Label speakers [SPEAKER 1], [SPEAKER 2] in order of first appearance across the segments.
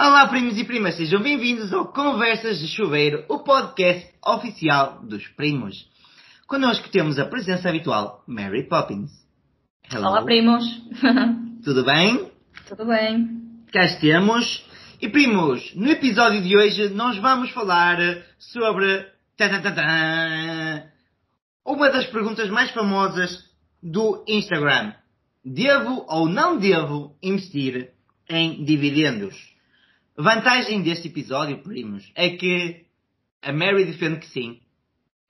[SPEAKER 1] Olá, primos e primas, sejam bem-vindos ao Conversas de Chuveiro, o podcast oficial dos primos. Connosco temos a presença habitual, Mary Poppins.
[SPEAKER 2] Hello. Olá, primos.
[SPEAKER 1] Tudo bem?
[SPEAKER 2] Tudo bem.
[SPEAKER 1] Cá estamos. E primos, no episódio de hoje nós vamos falar sobre uma das perguntas mais famosas do Instagram. Devo ou não devo investir em dividendos? A vantagem deste episódio, primos, é que a Mary defende que sim.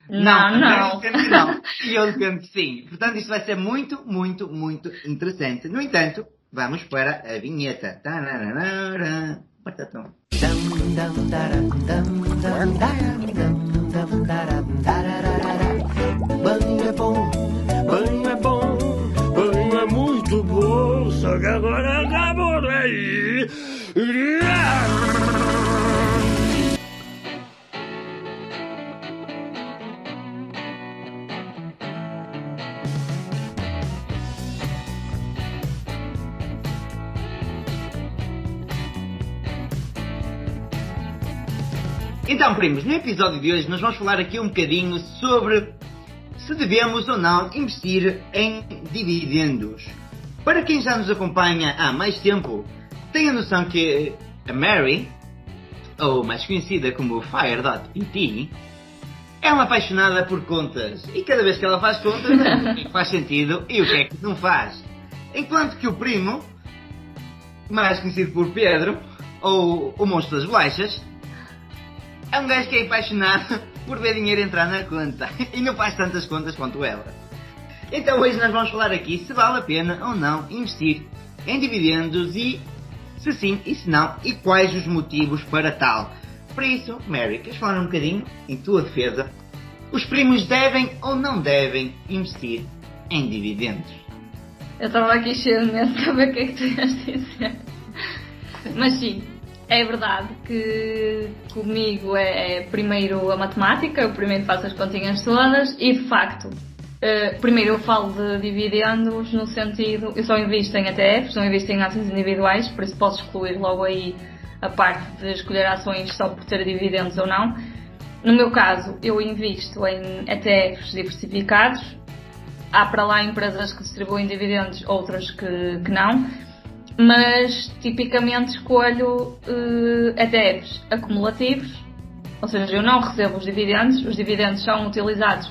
[SPEAKER 2] Não, não. A Mary
[SPEAKER 1] defende que não. e eu defendo que sim. Portanto, isto vai ser muito, muito, muito interessante. No entanto, vamos para a vinheta.
[SPEAKER 3] Banho é bom, banho é bom, banho é muito bom, só que agora
[SPEAKER 1] primos, no episódio de hoje nós vamos falar aqui um bocadinho sobre se devemos ou não investir em dividendos. Para quem já nos acompanha há mais tempo, tem a noção que a Mary, ou mais conhecida como Fire.pt, é uma apaixonada por contas. E cada vez que ela faz contas, faz sentido e o que é que não faz. Enquanto que o primo, mais conhecido por Pedro, ou o monstro das bolachas, é um gajo que é apaixonado por ver dinheiro entrar na conta e não faz tantas contas quanto ela. Então hoje nós vamos falar aqui se vale a pena ou não investir em dividendos e se sim e se não e quais os motivos para tal. Para isso, Mary, queres falar um bocadinho em tua defesa? Os primos devem ou não devem investir em dividendos?
[SPEAKER 2] Eu estava aqui cheio de medo de saber o que é que tu ias dizer. Mas sim, é verdade que comigo é, é primeiro a matemática, eu primeiro faço as continhas todas e de facto, uh, primeiro eu falo de dividendos no sentido, eu só invisto em ETFs, não invisto em ações individuais, por isso posso excluir logo aí a parte de escolher ações só por ter dividendos ou não. No meu caso, eu invisto em ETFs diversificados. Há para lá empresas que distribuem dividendos, outras que, que não mas tipicamente escolho uh, eh, ETFs acumulativos, ou seja, eu não recebo os dividendos, os dividendos são utilizados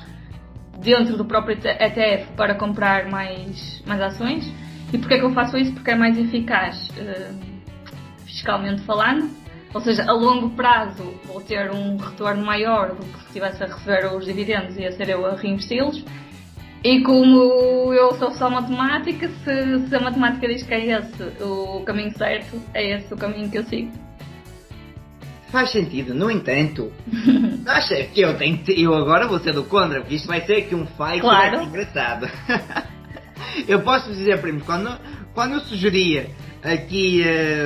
[SPEAKER 2] dentro do próprio ETF para comprar mais, mais ações. E porquê é que eu faço isso? Porque é mais eficaz uh, fiscalmente falando, ou seja, a longo prazo vou ter um retorno maior do que se estivesse a receber os dividendos e a ser eu a reinvesti-los e como eu sou só matemática, se, se, a matemática diz que é esse o caminho certo, é esse o caminho que eu sigo.
[SPEAKER 1] Faz sentido, no entanto, acha que eu tenho eu agora vou ser do contra, porque isto vai ser aqui um fight
[SPEAKER 2] claro.
[SPEAKER 1] engraçado. eu posso dizer, primo, quando, quando eu sugeria aqui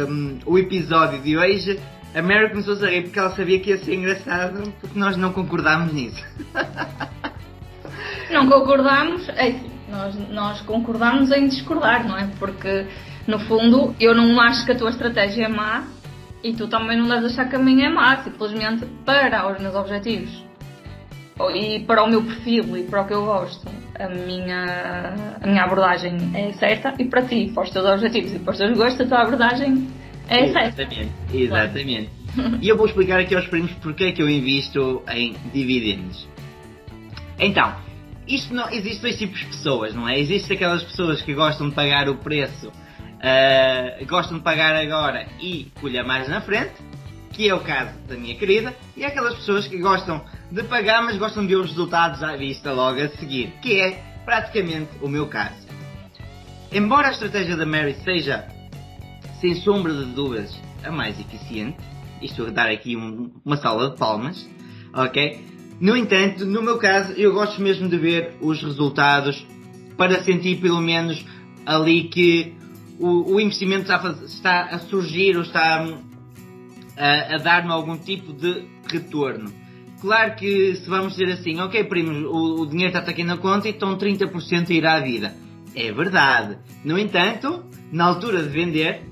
[SPEAKER 1] um, o episódio de hoje, a Mary começou a rir porque ela sabia que ia ser engraçado, porque nós não concordámos nisso.
[SPEAKER 2] Não concordamos, é nós, nós concordamos em discordar, não é? Porque, no fundo, eu não acho que a tua estratégia é má e tu também não deves achar que a minha é má, simplesmente para os meus objetivos e para o meu perfil e para o que eu gosto, a minha, a minha abordagem é certa e para ti, para os teus objetivos e para os teus gostos, a tua abordagem é
[SPEAKER 1] exatamente, certa. Exatamente. e eu vou explicar aqui aos primos porque é que eu invisto em dividendos. Então, isto não, existe dois tipos de pessoas, não é? Existem aquelas pessoas que gostam de pagar o preço, uh, gostam de pagar agora e colher mais na frente, que é o caso da minha querida, e há aquelas pessoas que gostam de pagar, mas gostam de ver os resultados à vista logo a seguir, que é praticamente o meu caso. Embora a estratégia da Mary seja, sem sombra de dúvidas, a mais eficiente, isto dar aqui um, uma sala de palmas, ok? No entanto, no meu caso, eu gosto mesmo de ver os resultados para sentir pelo menos ali que o, o investimento está a, está a, surgir ou está a, a dar-me algum tipo de retorno. Claro que se vamos dizer assim, ok primos, o, o dinheiro está aqui na conta e então 30% irá à vida. É verdade. No entanto, na altura de vender,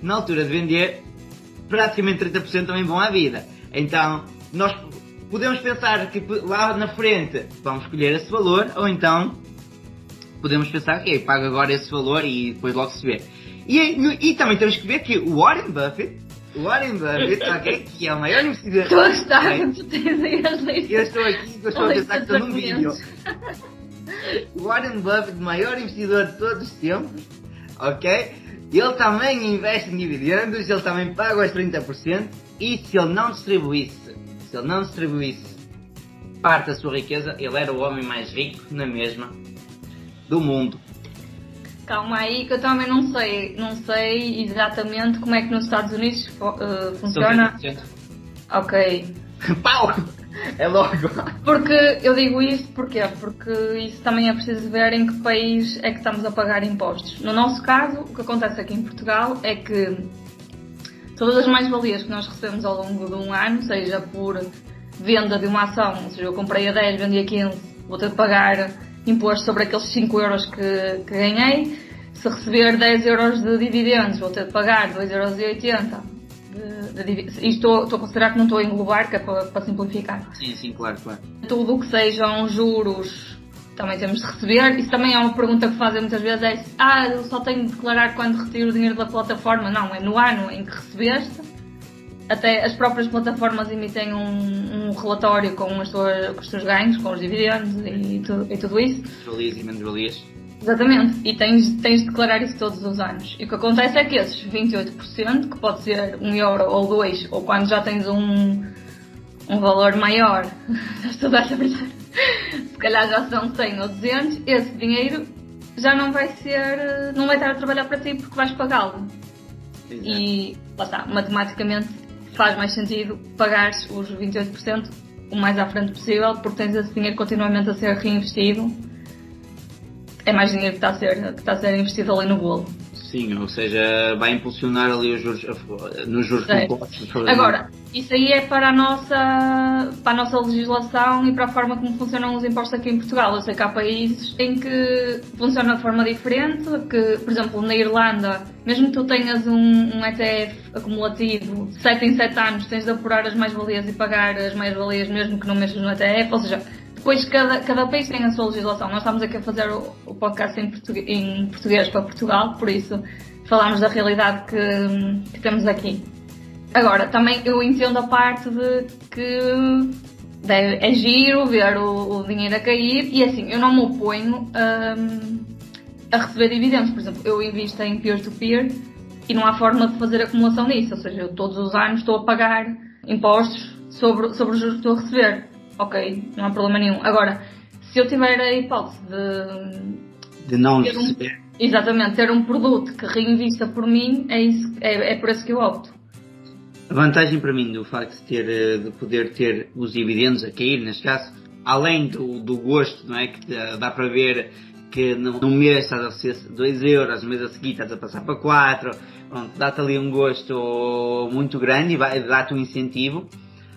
[SPEAKER 1] na altura de vender, praticamente 30% também vão à vida. Então, nós podemos pensar que lá na frente vamos escolher esse valor, ou então podemos pensar, ok, pago agora esse valor e depois logo se vê. E, e também temos que ver que o Warren Buffett, o Warren Buffett, ok, que é o maior investidor.
[SPEAKER 2] Estou a gostar que tu tens aí as listas.
[SPEAKER 1] Eu estou aqui, eu estou a pensar que estou num vídeo. Warren Buffett, maior investidor de todos os tempos, ok? Ele também investe em dividendos, ele também paga os 30%, e se ele não distribuísse, se ele não distribuísse parte da sua riqueza, ele era o homem mais rico na mesma do mundo.
[SPEAKER 2] Calma aí que eu também não sei, não sei exatamente como é que nos Estados Unidos uh, funciona. Ok.
[SPEAKER 1] Pau! É logo.
[SPEAKER 2] Porque eu digo isso porquê? Porque isso também é preciso ver em que país é que estamos a pagar impostos. No nosso caso, o que acontece aqui em Portugal é que todas as mais-valias que nós recebemos ao longo de um ano, seja por venda de uma ação, ou seja, eu comprei a 10, vendi a 15, vou ter que pagar imposto sobre aqueles 5 euros que, que ganhei. Se receber 10 euros de dividendos, vou ter de pagar 2,80 euros isto estou, estou a considerar que não estou a englobar, que é para, para simplificar.
[SPEAKER 1] Sim, sim, claro, claro.
[SPEAKER 2] Tudo o que sejam juros também temos de receber. Isso também é uma pergunta que fazem muitas vezes: é ah, eu só tenho de declarar quando retiro o dinheiro da plataforma. Não, é no ano em que recebeste. Até as próprias plataformas emitem um, um relatório com, as com os teus ganhos, com os dividendos e, tu, e tudo isso.
[SPEAKER 1] Valias e menos.
[SPEAKER 2] Exatamente, e tens, tens de declarar isso todos os anos. E o que acontece é que esses 28%, que pode ser um euro ou dois, ou quando já tens um, um valor maior, estou a verdade, se calhar já são 100 ou 200, esse dinheiro já não vai ser, não vai estar a trabalhar para ti porque vais pagá-lo. E lá está, matematicamente faz mais sentido pagar os 28% o mais à frente possível, porque tens esse dinheiro continuamente a ser reinvestido. É mais dinheiro que está a ser, que está a ser investido ali no bolo.
[SPEAKER 1] Sim, ou seja, vai impulsionar ali os juros, nos juros compostos.
[SPEAKER 2] Agora, isso aí é para a, nossa, para a nossa legislação e para a forma como funcionam os impostos aqui em Portugal. Eu sei que há países em que funciona de forma diferente, que, por exemplo, na Irlanda, mesmo que tu tenhas um, um ETF acumulativo, de 7 em 7 anos tens de apurar as mais-valias e pagar as mais-valias mesmo que não mexas no ETF, ou seja, depois cada, cada país tem a sua legislação. Nós estamos aqui a fazer o, o podcast em português, em português, para Portugal, por isso falamos da realidade que, que, temos aqui. Agora, também eu entendo a parte de que deve, é giro ver o, o, dinheiro a cair e assim, eu não me oponho a receber dividendos. Por exemplo, eu invisto em peer-to-peer -peer, e não há forma de fazer acumulação nisso. Ou seja, eu todos os anos estou a pagar impostos sobre, sobre os juros que estou a receber ok, não há problema nenhum. Agora, se eu tiver a hipótese de.
[SPEAKER 1] De não receber.
[SPEAKER 2] Um, exatamente, ter um produto que reinvista por mim, é, isso, é, é por isso que eu opto.
[SPEAKER 1] A vantagem para mim do facto de, ter, eh, de poder ter os dividendos a cair, neste caso, além do, do gosto, não é? Que dá para ver que num mês estás a receber 2 euros, no mês a seguir estás a passar para 4, dá-te ali um gosto muito grande e dá-te um incentivo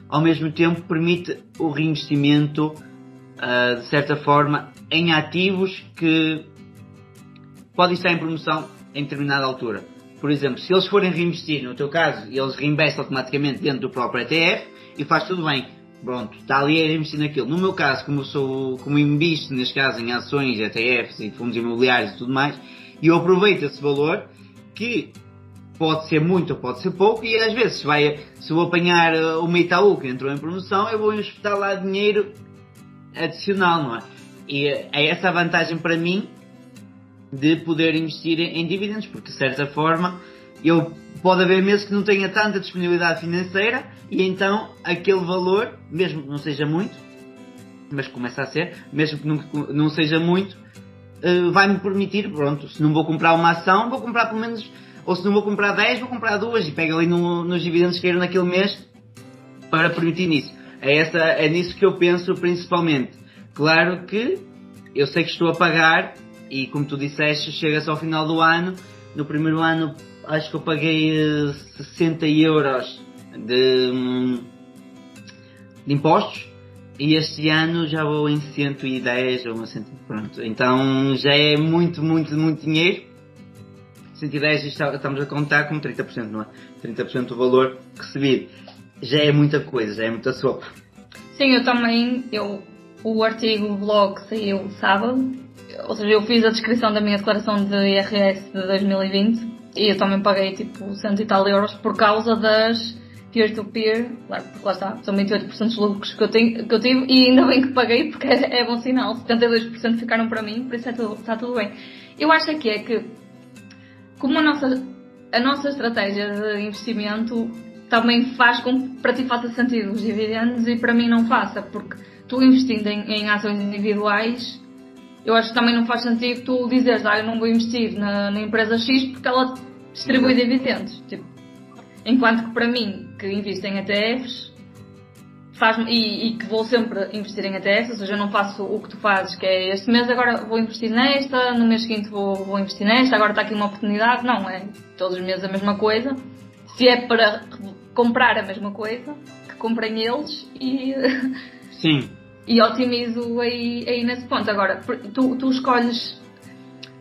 [SPEAKER 1] ao mesmo tempo permite o reinvestimento, uh, de certa forma, em ativos que podem estar em promoção em determinada altura. Por exemplo, se eles forem reinvestir, no teu caso, eles reinvestem automaticamente dentro do próprio ETF e faz tudo bem. Pronto, está ali a investir naquilo. No meu caso, como sou, como invisto, neste caso, em ações, ETFs e fundos imobiliários e tudo mais, eu aproveito esse valor que pode ser muito ou pode ser pouco, e às vezes vai, se eu apanhar uh, uma Itaú que entrou em promoção, eu vou investir lá dinheiro adicional, não é? E é essa a vantagem para mim de poder investir em dividendos, porque de certa forma eu pode haver meses que não tenha tanta disponibilidade financeira e então aquele valor, mesmo que não seja muito, mas começa a ser, mesmo que não, não seja muito, uh, vai-me permitir, pronto, se não vou comprar uma ação, vou comprar pelo menos ou se não vou comprar 10, vou comprar duas e pego ali no, nos dividendos que queiro naquele mês para permitir nisso. É, essa, é nisso que eu penso principalmente. Claro que eu sei que estou a pagar e como tu disseste, chega-se ao final do ano. No primeiro ano acho que eu paguei 60 eh, euros de, hum, de impostos e este ano já vou em 110 ou 100, pronto. Então já é muito, muito, muito dinheiro 110 está- estamos a contar com 30%, não é? 30% do valor recebido. Já é muita coisa, já é muita sopa.
[SPEAKER 2] Sim, eu também, eu, o artigo, o blog saiu sábado, ou seja, eu fiz a descrição da minha declaração de IRS de 2020 e eu também paguei tipo cento e tal euros por causa das peer-to-peer, claro, porque lá está, são 28% dos lucros que eu, tenho, que eu tive e ainda bem que paguei porque é, é bom sinal, 72% ficaram para mim, por isso é tudo, está tudo bem. Eu acho que é que, como a nossa, a nossa estratégia de investimento também faz com que para ti faça sentido os dividendos e para mim não faça, porque tu investindo em, em ações individuais, eu acho que também não faz sentido tu dizeres, ah, eu não vou investir na, na empresa X porque ela distribui dividendos. Tipo, enquanto que para mim, que invisto em ETFs, faz e, e que vou sempre investir em ETFs, ou seja, eu não faço o que tu fazes, que é este mês agora vou investir nesta, no mês seguinte vou, vou investir nesta, agora está aqui uma oportunidade. Não, é todos os meses a mesma coisa. Se é para comprar a mesma coisa, que comprem eles e,
[SPEAKER 1] Sim.
[SPEAKER 2] e otimizo aí, aí nesse ponto. Agora, tu, tu escolhes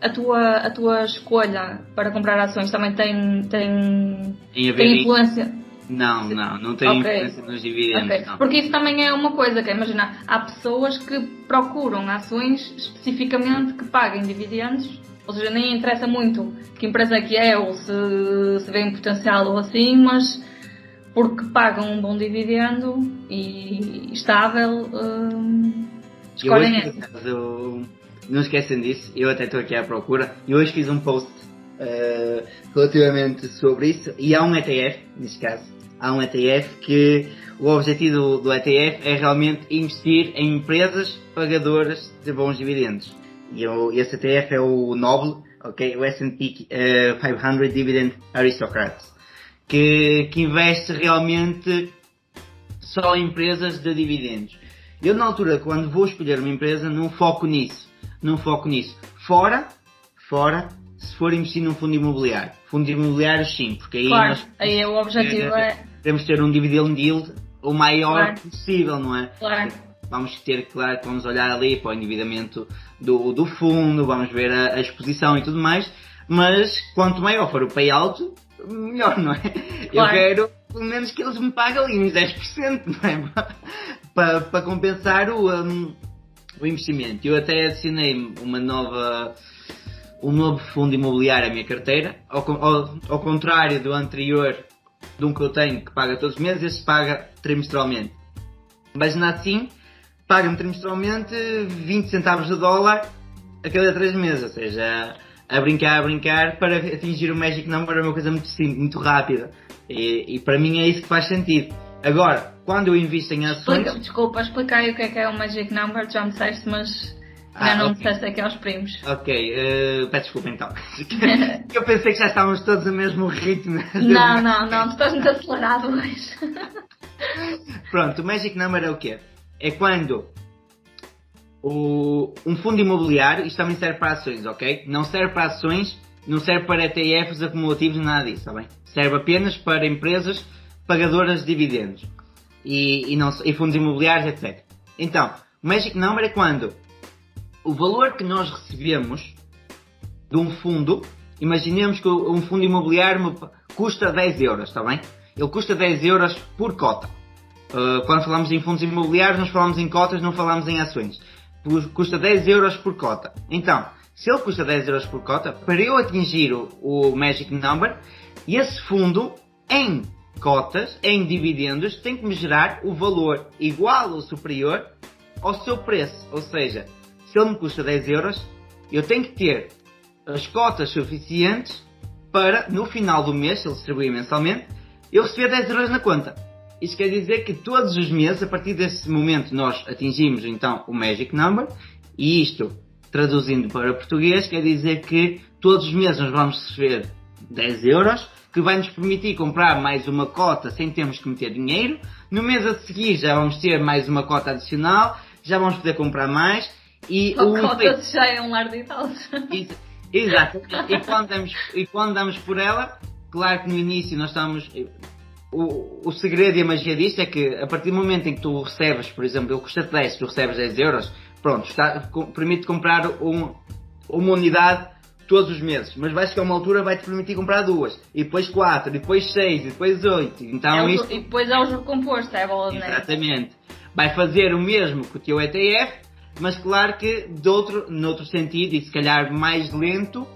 [SPEAKER 2] a tua, a tua escolha para comprar ações também tem, tem,
[SPEAKER 1] Em haver
[SPEAKER 2] tem influência.
[SPEAKER 1] Não, não, não tem
[SPEAKER 2] Ok.
[SPEAKER 1] influência nos dividendos.
[SPEAKER 2] Ok.
[SPEAKER 1] não.
[SPEAKER 2] Porque isso também é uma coisa, que imagina, há pessoas que procuram ações especificamente que paguem dividendos, ou seja, nem interessa muito que empresa é que é ou se, se vê em potencial ou assim, mas porque pagam um bom dividendo e estável, hum, escolhem essa.
[SPEAKER 1] acaso, não esquecem disso, eu até estou aqui à procura, e hoje fiz um post eh, relativamente sobre isso, e há um ETF, neste caso, há um ETF que o objetivo do, ETF é realmente investir em empresas pagadoras de bons dividendos. E o, esse ETF é o Noble, ok, o S&P eh, 500 Dividend Aristocrats, que, que investe realmente só em empresas de dividendos. Eu na altura, quando vou escolher uma empresa, não foco nisso. Não foco nisso. Fora, fora, se for investir num fundo imobiliário. Fundo imobiliário sim, porque aí
[SPEAKER 2] Claro,
[SPEAKER 1] nós
[SPEAKER 2] aí o objetivo é.
[SPEAKER 1] Queremos ter um dividend yield o maior
[SPEAKER 2] Claro.
[SPEAKER 1] possível, não é?
[SPEAKER 2] Claro.
[SPEAKER 1] Vamos ter, claro, que vamos olhar ali para o endividamento do, do fundo, vamos ver a, a exposição e tudo mais, mas quanto maior for o payout, melhor, não é? Eu
[SPEAKER 2] Claro.
[SPEAKER 1] quero, pelo menos, que eles me paguem ali uns 10%, não é? para, para compensar o, um, o investimento. Eu até adicionei uma nova, um novo fundo imobiliário à minha carteira, ao, ao, ao contrário do anterior, de um que eu tenho que paga todos os meses, este paga trimestralmente. Mas ainda assim, paga-me trimestralmente 20 centavos de dólar a cada 3 meses, ou seja, a brincar, a brincar, para atingir o Magic Number é uma coisa muito simples, muito rápida. E, e para mim é isso que faz sentido. Agora, quando eu invisto em ações,
[SPEAKER 2] Explica, desculpa, explica aí o que é que é o Magic Number, já me disseste, mas
[SPEAKER 1] Ah,
[SPEAKER 2] ainda não
[SPEAKER 1] ok.
[SPEAKER 2] disseste aqui aos primos.
[SPEAKER 1] Ok, eh, peço desculpa então. eu pensei que já estávamos todos no mesmo ritmo.
[SPEAKER 2] Não, não, não, tu estás muito acelerado hoje.
[SPEAKER 1] Pronto, o Magic Number é o quê? É quando o, um fundo imobiliário, isto também serve para ações, ok? Não serve para ações, não serve para ETFs acumulativos, nada disso, está bem? Serve apenas para empresas pagadoras de dividendos e, e, não, e fundos imobiliários, etc. Então, o Magic Number é quando o valor que nós recebemos de um fundo, imaginemos que um fundo imobiliário custa 10 euros, está bem? Ele custa 10 euros por cota. Uh, quando falamos em fundos imobiliários, nós falamos em cotas, não falamos em ações. Custa 10 euros por cota. Então, se ele custa 10 euros por cota, para eu atingir o, o Magic Number, esse fundo, em cotas, em dividendos, tem que me gerar o valor igual ou superior ao seu preço. Ou seja, se ele me custa 10 euros, eu tenho que ter as cotas suficientes para, no final do mês, se ele distribuir mensalmente, eu receber 10 euros na conta. Isso quer dizer que todos os meses, a partir desse momento, nós atingimos então o Magic Number, e isto, traduzindo para português, quer dizer que todos os meses nós vamos receber 10 euros, que vai nos permitir comprar mais uma cota sem termos que meter dinheiro. No mês a seguir já vamos ter mais uma cota adicional, já vamos poder comprar mais. E
[SPEAKER 2] O
[SPEAKER 1] efeito-
[SPEAKER 2] já é um lar de idosos.
[SPEAKER 1] Ex- Exato. E quando, damos, e quando damos por ela, claro que no início nós estamos. O, o segredo e a magia disto é que a partir do momento em que tu recebes, por exemplo, ele custa 10, tu recebes 10 euros, pronto, está, permite comprar um, uma unidade todos os meses, mas vai chegar uma altura vai te permitir comprar duas, e depois quatro, e depois seis, e depois oito. Então
[SPEAKER 2] É
[SPEAKER 1] isto
[SPEAKER 2] E depois é o juro composto, é a bola de neve.
[SPEAKER 1] Exatamente. Vai fazer o mesmo que o teu ETF, mas claro que de outro, noutro sentido e se calhar mais lento,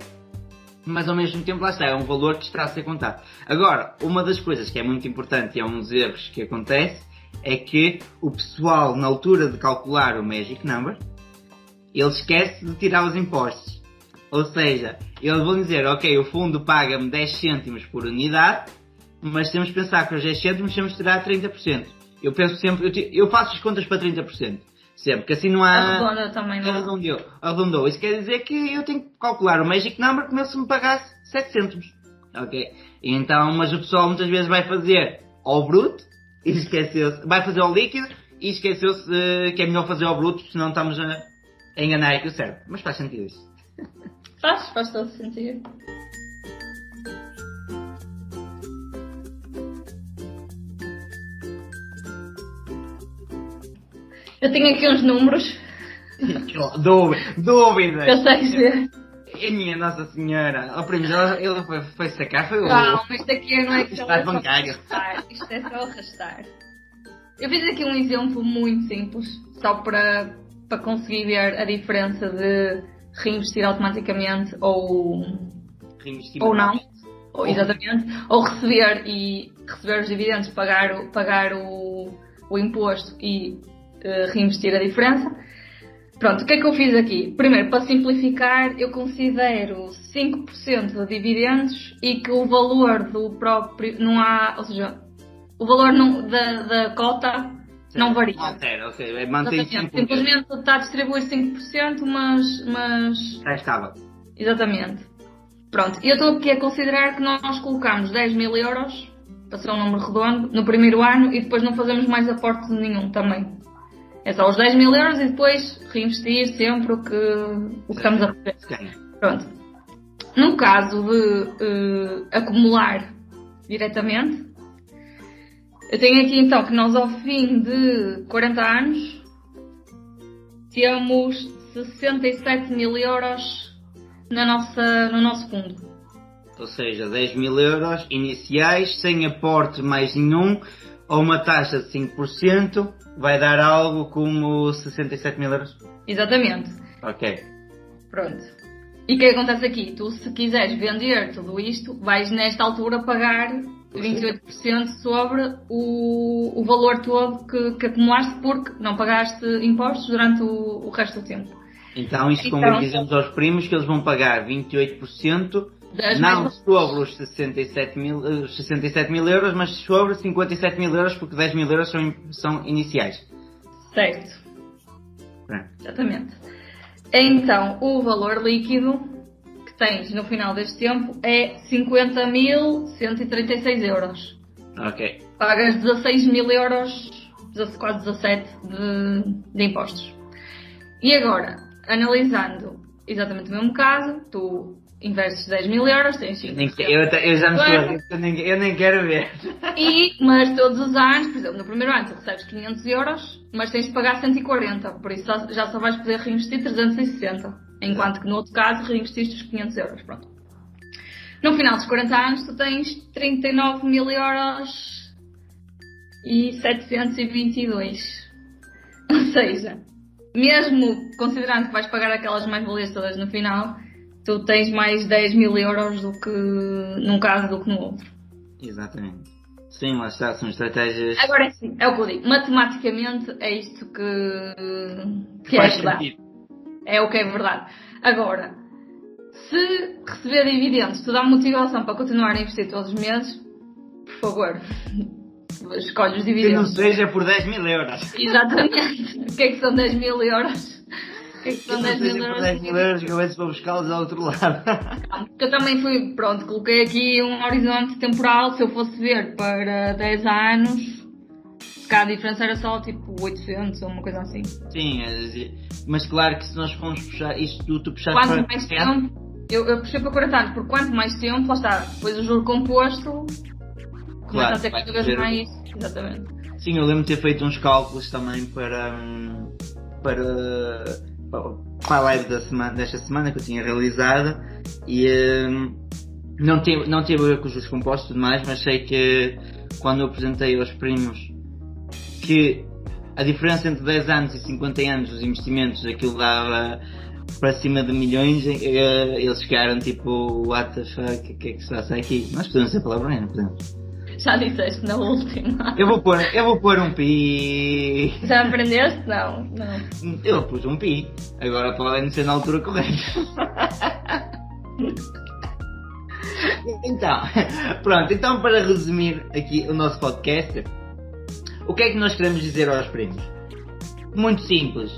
[SPEAKER 1] mas ao mesmo tempo lá está, é um valor que está a ser contado. Agora, uma das coisas que é muito importante e é um dos erros que acontece é que o pessoal, na altura de calcular o Magic Number, ele esquece de tirar os impostos. Ou seja, eles vão dizer, ok, o fundo paga-me 10 cêntimos por unidade, mas temos que pensar que os 10 cêntimos temos que tirar 30%. Eu penso sempre, eu, ti- eu faço as contas para 30%. Sempre, que assim não há...
[SPEAKER 2] Arredonda também, não é?
[SPEAKER 1] Arredondou. Arredondou. Isso quer dizer que eu tenho que calcular o Magic Number como se me pagasse 7 cêntimos. Ok? Então, mas o pessoal muitas vezes vai fazer ao bruto e esqueceu-se. Vai fazer ao líquido e esqueceu-se eh, que é melhor fazer ao bruto, senão estamos a, a enganar aqui o cérebro. Mas faz sentido isso.
[SPEAKER 2] Faz, faz todo sentido. Eu tenho aqui uns números,
[SPEAKER 1] Dúvida. Dúvidas.
[SPEAKER 2] eu sei dizer.
[SPEAKER 1] É minha Nossa Senhora. Ao primeiro ele foi, foi sacar, foi o.
[SPEAKER 2] Calma, isto aqui não é que
[SPEAKER 1] Estado bancário.
[SPEAKER 2] Isto é só arrastar. Eu fiz aqui um exemplo muito simples, só para, para conseguir ver a diferença de reinvestir automaticamente ou, ou não. Ou, exatamente. Ou receber e receber os dividendos, pagar, o- pagar o, o imposto e eh, reinvestir a diferença. Pronto, o que é que eu fiz aqui? Primeiro, para simplificar, eu considero 5% de dividendos e que o valor do próprio. não há. Ou seja, o valor não- da, da cota não varia.
[SPEAKER 1] Altera, ok. É, Mantém
[SPEAKER 2] Exatamente.
[SPEAKER 1] sempre.
[SPEAKER 2] Simplesmente está a distribuir 5%, mas, mas
[SPEAKER 1] Está estável.
[SPEAKER 2] Exatamente. Pronto, e eu estou aqui a considerar que nós colocamos 10 mil euros, para ser um número redondo, no primeiro ano e depois não fazemos mais aporte nenhum também. É só os 10 mil euros e depois reinvestir sempre o que, o que estamos a receber. Pronto. No caso de eh, acumular diretamente, eu tenho aqui então que nós ao fim de 40 anos temos 67 mil euros na nossa, no nosso fundo.
[SPEAKER 1] Ou seja, 10 mil euros iniciais, sem aporte mais nenhum, ou uma taxa de 5%, vai dar algo como 67 mil euros.
[SPEAKER 2] Exatamente.
[SPEAKER 1] Ok.
[SPEAKER 2] Pronto. E o que acontece aqui? Tu, se quiseres vender tudo isto, vais nesta altura pagar 28% sobre o, o valor todo que, que acumulaste porque não pagaste impostos durante o, o resto do tempo.
[SPEAKER 1] Então isto
[SPEAKER 2] Então-
[SPEAKER 1] como dizemos aos primos que eles vão pagar 28%,
[SPEAKER 2] Das
[SPEAKER 1] não sobre os 67 mil, eh, os 67 mil euros, mas sobre 57 mil euros, porque 10 mil euros são, são iniciais.
[SPEAKER 2] Certo.
[SPEAKER 1] Pronto.
[SPEAKER 2] Exatamente. Então, o valor líquido que tens no final deste tempo é 50.136 euros.
[SPEAKER 1] Ok.
[SPEAKER 2] Pagas 16 mil euros, 16 quase 17 de, de impostos. E agora, analisando exatamente o mesmo caso, tu investes 10 mil euros, tens 5%.
[SPEAKER 1] Nem que- eu, eu já me estou a
[SPEAKER 2] Claro.
[SPEAKER 1] porque eu nem, eu nem quero ver.
[SPEAKER 2] E, mas todos os anos, por exemplo, no primeiro ano tu recebes 500 euros, mas tens de pagar 140, por isso só- já só vais poder reinvestir 360, enquanto que no outro caso reinvestiste os 500 euros, pronto. No final dos 40 anos tu tens 39 mil euros e 722. Ou seja, mesmo considerando que vais pagar aquelas mais-valias todas no final, tu tens mais 10 mil euros do que num caso do que no outro.
[SPEAKER 1] Exatamente. Sim, lá está, são estratégias
[SPEAKER 2] Agora é sim, é o que eu digo. Matematicamente é isto que, que é
[SPEAKER 1] faz
[SPEAKER 2] verdade.
[SPEAKER 1] sentido.
[SPEAKER 2] É o que é verdade. Agora, se receber dividendos te dá motivação para continuar a investir todos os meses, por favor, escolhe os
[SPEAKER 1] Que não
[SPEAKER 2] dividendos.
[SPEAKER 1] seja por 10 mil euros.
[SPEAKER 2] Exatamente. O que é que são 10 mil euros? O que é que
[SPEAKER 1] Que
[SPEAKER 2] são
[SPEAKER 1] não
[SPEAKER 2] 10 mil euros?
[SPEAKER 1] 10 mil euros que eu vejo para buscá-los ao outro lado.
[SPEAKER 2] Porque eu também fui, pronto, coloquei aqui um horizonte temporal, se eu fosse ver para 10 anos, se cá a diferença era só tipo 800 ou uma coisa assim.
[SPEAKER 1] Sim, é- mas claro que se nós formos puxar isto tudo, tu puxaste
[SPEAKER 2] Quanto
[SPEAKER 1] para
[SPEAKER 2] mais tempo, eu, eu puxei para 40 anos, porque quanto mais tempo, lá está, depois o juro composto começa a
[SPEAKER 1] vai
[SPEAKER 2] cada vez mais. Exatamente.
[SPEAKER 1] Sim, eu lembro de ter feito uns cálculos também para, hum, para, para a live da semana, desta semana que eu tinha realizado E hum, não, teve, não teve a ver com os compostos e tudo mais, mas sei que quando eu apresentei aos primos que a diferença entre 10 anos e 50 anos dos investimentos, aquilo dava para cima de milhões, eh, eles ficaram tipo, what the fuck, o que é que se passa aqui? Nós podemos ser palavrões, não podemos?
[SPEAKER 2] Já disseste na última.
[SPEAKER 1] Eu vou pôr, eu vou pôr um pi.
[SPEAKER 2] Já aprendeste? Não, não.
[SPEAKER 1] Eu pus um pi. Agora podem ser na altura correta. Então, pronto, então para resumir aqui o nosso podcast, o que é que nós queremos dizer aos primos? Muito simples.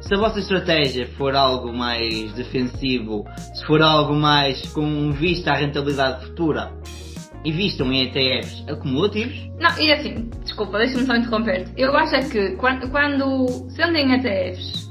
[SPEAKER 1] Se a vossa estratégia for algo mais defensivo, se for algo mais com vista à rentabilidade futura, investam em ETFs acumulativos.
[SPEAKER 2] Não, e assim, desculpa, deixa-me só interromper-te. Eu acho é que quando, quando sendo em ETFs,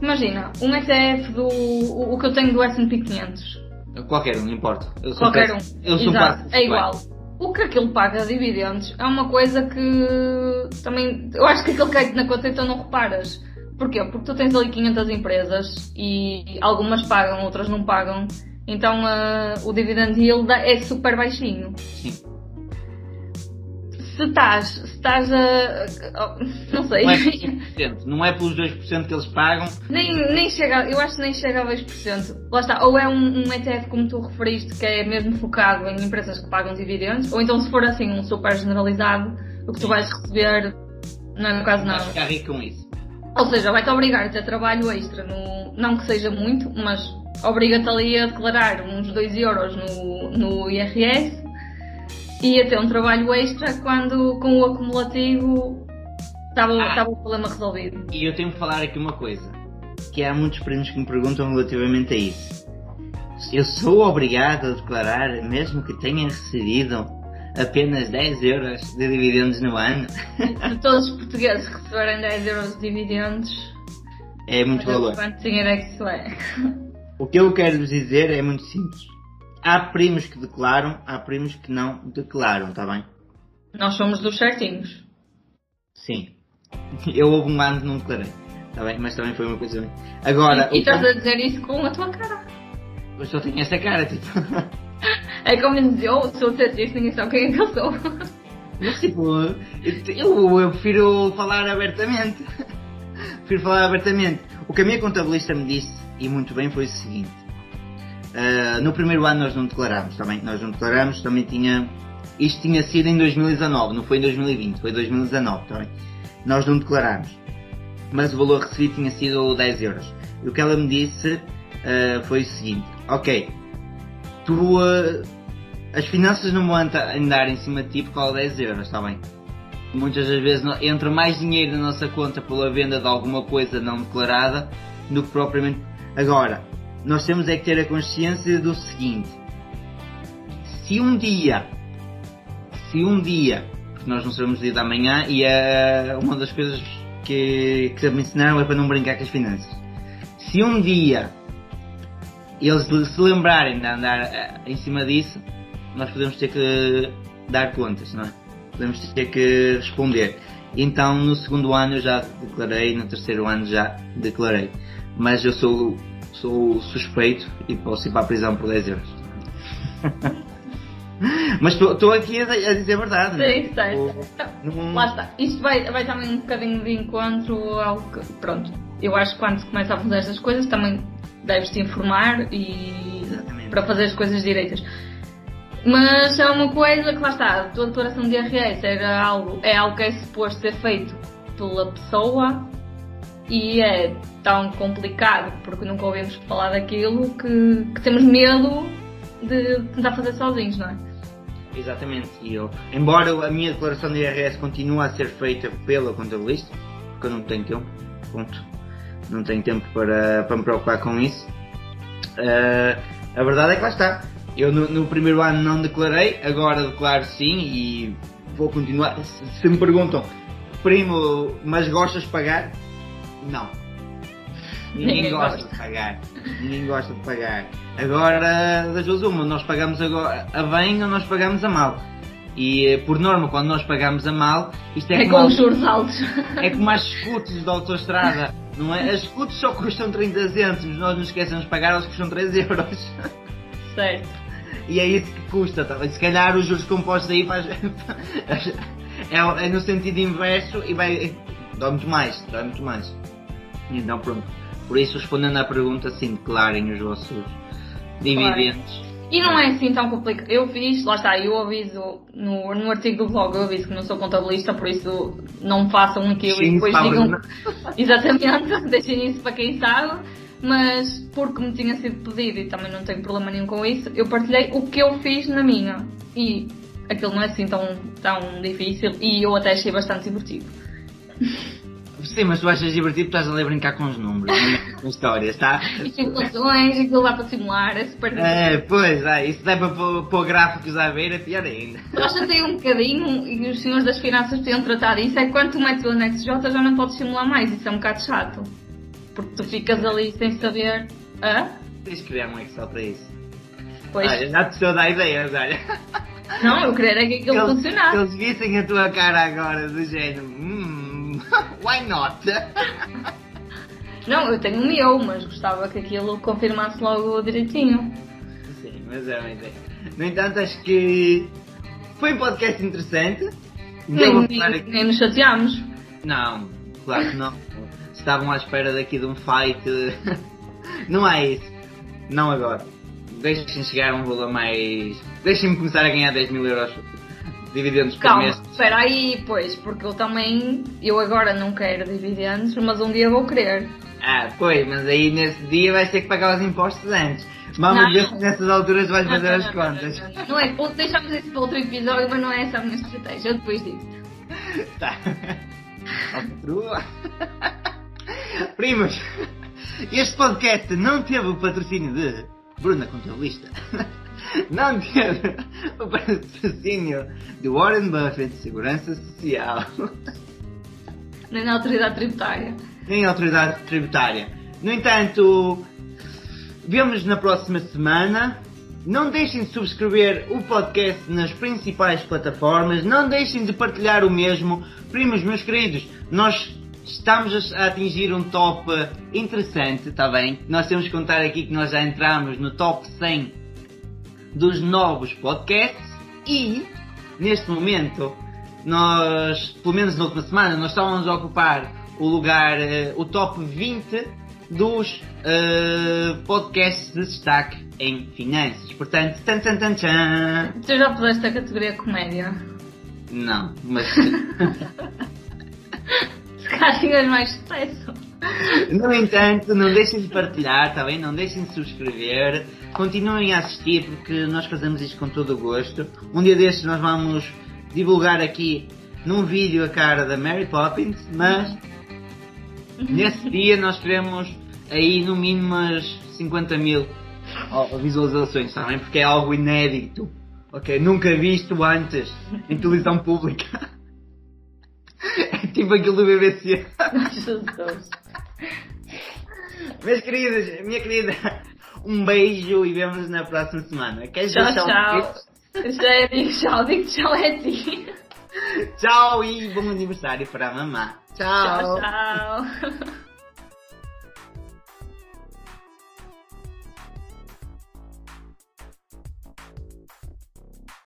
[SPEAKER 2] imagina, um ETF do. o, o que eu tenho do SP 500.
[SPEAKER 1] Qualquer um, não importa. Eu sou
[SPEAKER 2] Qualquer um.
[SPEAKER 1] Eu sou
[SPEAKER 2] Exato, é igual. O que aquilo paga de dividendos é uma coisa que também. Eu acho que aquilo cai na conta então não reparas. Porquê? Porque tu tens ali 500 empresas e algumas pagam, outras não pagam. Então ah, o dividend yield é super baixinho.
[SPEAKER 1] Sim.
[SPEAKER 2] Se estás, se estás a. Não sei.
[SPEAKER 1] Não é pelos 2%, não é pelos 2% que eles pagam.
[SPEAKER 2] Nem, nem chega, eu acho que nem chega a 2%. Lá está, ou é um, um ETF como tu referiste, que é mesmo focado em empresas que pagam dividendos, ou então se for assim um super generalizado, o que tu vais receber não é no caso nada.
[SPEAKER 1] ficar rico com isso.
[SPEAKER 2] Ou seja, vai-te obrigar a ter trabalho extra, no, não que seja muito, mas obriga-te ali a declarar uns 2 euros no, no IRS e a ter um trabalho extra quando com o acumulativo estava
[SPEAKER 1] Ah.
[SPEAKER 2] estava o problema resolvido.
[SPEAKER 1] E eu tenho que falar aqui uma coisa, que há muitos primos que me perguntam relativamente a isso. Eu sou obrigado a declarar, mesmo que tenha recebido apenas 10 euros de dividendos no ano?
[SPEAKER 2] De todos os portugueses que receberem 10 euros de dividendos,
[SPEAKER 1] É muito valor.
[SPEAKER 2] quanto dinheiro é que isso é?
[SPEAKER 1] O que eu quero vos dizer é muito simples. Há primos que declaram, há primos que não declaram, está bem?
[SPEAKER 2] Nós somos dos certinhos.
[SPEAKER 1] Sim. Eu houve um ano que não declarei, está bem? Mas também foi uma coisa. Agora,
[SPEAKER 2] e
[SPEAKER 1] o
[SPEAKER 2] estás a dizer isso com a tua cara.
[SPEAKER 1] eu só tenho essa cara, tipo.
[SPEAKER 2] É como dizer, eu sou certista, ninguém sabe quem é que eu sou.
[SPEAKER 1] Mas tipo, eu, eu prefiro falar abertamente. prefiro falar abertamente. O que a minha contabilista me disse, e muito bem, foi o seguinte. Ah, no primeiro ano nós não declarámos, também. Nós não declarámos, também tinha. Isto tinha sido em 2019, não foi em 2020, foi 2019, tá bem? Nós não declarámos. Mas o valor recebido tinha sido 10 euros. E o que ela me disse ah, foi o seguinte: Ok, tu. ah, as finanças não vão andar em cima de ti por causa de 10 euros, está bem? Muitas das vezes entra mais dinheiro na nossa conta pela venda de alguma coisa não declarada do que propriamente. Agora, nós temos é que ter a consciência do seguinte: se um dia, se um dia, porque nós não sabemos o dia da manhã e é uma das coisas que, que me ensinaram é para não brincar com as finanças. Se um dia eles se lembrarem de andar eh, em cima disso, nós podemos ter que dar contas, não é? Podemos ter que responder. Então, no segundo ano eu já declarei, no terceiro ano já declarei. Mas eu sou, sou suspeito e posso ir para a prisão por 10 euros. Mas estou aqui a, a dizer a verdade, é?
[SPEAKER 2] Sim, certo.
[SPEAKER 1] Não-
[SPEAKER 2] Lá está. Isto vai, vai também um bocadinho de encontro ao que. Pronto. Eu acho que quando se começa a fazer estas coisas também deves te informar e.
[SPEAKER 1] Exatamente.
[SPEAKER 2] para fazer as coisas direitas. Mas é uma coisa que lá está, a tua declaração de IRS era algo, é algo que é suposto ser feito pela pessoa e é tão complicado porque nunca ouvimos falar daquilo que, que temos medo de tentar fazer sozinhos, não é?
[SPEAKER 1] Exatamente. E eu, embora a minha declaração de IRS continue a ser feita pela contabilista, porque eu não tenho tempo, ponto. Não tenho tempo para, para me preocupar com isso. eh, a verdade é que lá está. Eu no, no primeiro ano não declarei, agora declaro sim e vou continuar. Se, se me perguntam, primo, mas gostas de pagar? Não. Ninguém gosta de pagar. Ninguém gosta de pagar. Agora, das duas uma, nós pagamos agora a bem ou nós pagamos a mal. E por norma, quando nós pagamos a mal, isto é,
[SPEAKER 2] É
[SPEAKER 1] como,
[SPEAKER 2] com os juros altos.
[SPEAKER 1] é como as escutas da autostrada, não é? As escutas só custam 30 cêntimos, nós não esquecemos de pagar, elas custam 3 euros.
[SPEAKER 2] Certo.
[SPEAKER 1] E é isso que custa, tá? Se calhar os juros compostos aí faz. é, é no sentido inverso e vai. dói muito mais, dói muito mais. Então pronto. Por isso respondendo à pergunta, sim, declarem os vossos dividendos.
[SPEAKER 2] E não é assim tão complicado. Eu fiz, lá está, eu aviso no, no artigo do blog, eu aviso que não sou contabilista, por isso não façam aquilo
[SPEAKER 1] Sim,
[SPEAKER 2] e depois digam. Exatamente, deixem isso para quem sabe. Mas porque me tinha sido pedido e também não tenho problema nenhum com isso, eu partilhei o que eu fiz na minha. E aquilo não é assim tão, tão difícil e eu até achei bastante divertido.
[SPEAKER 1] Sim, mas tu achas divertido, estás ali a brincar com os números, é com histórias, tá?
[SPEAKER 2] E simulações, aquilo dá para simular, é super divertido.
[SPEAKER 1] É, pois, é, isso dá para pôr gráficos à beira, é pior ainda.
[SPEAKER 2] Eu chatei um bocadinho e os senhores das finanças podiam tratar disso. É que quando tu metes o anexo J já não podes simular mais. Isso é um bocado chato. Porque tu ficas ali sem saber. Hã?
[SPEAKER 1] Tens de criar um Excel para isso.
[SPEAKER 2] Pois.
[SPEAKER 1] Olha, já te estou a dar ideias, olha.
[SPEAKER 2] Não, eu queria que aquilo
[SPEAKER 1] eles,
[SPEAKER 2] funcionasse.
[SPEAKER 1] eles vissem a tua cara agora, do género, hum, why not?
[SPEAKER 2] Não, eu tenho o meu, mas gostava que aquilo confirmasse logo direitinho.
[SPEAKER 1] Sim, mas é uma ideia. No entanto, acho que foi um podcast interessante.
[SPEAKER 2] Nem, nem, nem nos chateámos.
[SPEAKER 1] Não, claro que não. Estavam à espera daqui de um fight. Não é isso. Não agora. Deixem chegar a um valor mais. Deixem-me começar a ganhar 10 mil euros de dividendos por
[SPEAKER 2] Calma,
[SPEAKER 1] mês.
[SPEAKER 2] espera aí, pois, porque eu também. Eu agora não quero dividendos, mas um dia vou querer.
[SPEAKER 1] Ah, pois, mas aí nesse dia vais ter que pagar os impostos antes. Vamos ver se nessas alturas vais fazer as
[SPEAKER 2] Não, não, não,
[SPEAKER 1] contas.
[SPEAKER 2] não, é, deixamos isso para outro episódio, mas não é essa a minha estratégia. Eu depois disso.
[SPEAKER 1] Tá. Alcatrua. Primos, este podcast não teve o patrocínio de Bruna Contabilista. Não teve o patrocínio de Warren Buffett, Segurança Social,
[SPEAKER 2] Nem na autoridade tributária.
[SPEAKER 1] nem Autoridade Tributária. No entanto, vemos na próxima semana. Não deixem de subscrever o podcast nas principais plataformas. Não deixem de partilhar o mesmo. Primos, meus queridos, nós estamos a atingir um top interessante, está bem? Nós temos que contar aqui que nós já entramos no top 100 dos novos podcasts e, neste momento, nós, pelo menos na última semana, nós estávamos a ocupar o lugar, eh, o top 20 dos eh, podcasts de destaque em finanças. Portanto, tan tan tan tan.
[SPEAKER 2] Tu já puseste a categoria comédia.
[SPEAKER 1] Não, mas
[SPEAKER 2] Tinhas mais sucesso.
[SPEAKER 1] no entanto, não deixem de partilhar, tá bem? Não deixem de subscrever. Continuem a assistir porque nós fazemos isto com todo o gosto. Um dia destes nós vamos divulgar aqui num vídeo a cara da Mary Poppins, mas nesse dia nós teremos aí no mínimo umas 50 mil visualizações, tá bem? Porque é algo inédito. Ok? Nunca visto antes em televisão pública. É tipo aquilo do BBC.
[SPEAKER 2] Jesus.
[SPEAKER 1] Meus queridos, minha querida, um beijo e vemos na próxima semana. Queres
[SPEAKER 2] Tchau,
[SPEAKER 1] um
[SPEAKER 2] tchau. Já é digo tchau, digo tchau é a ti.
[SPEAKER 1] Tchau e bom aniversário para a mamã.
[SPEAKER 2] Tchau, tchau.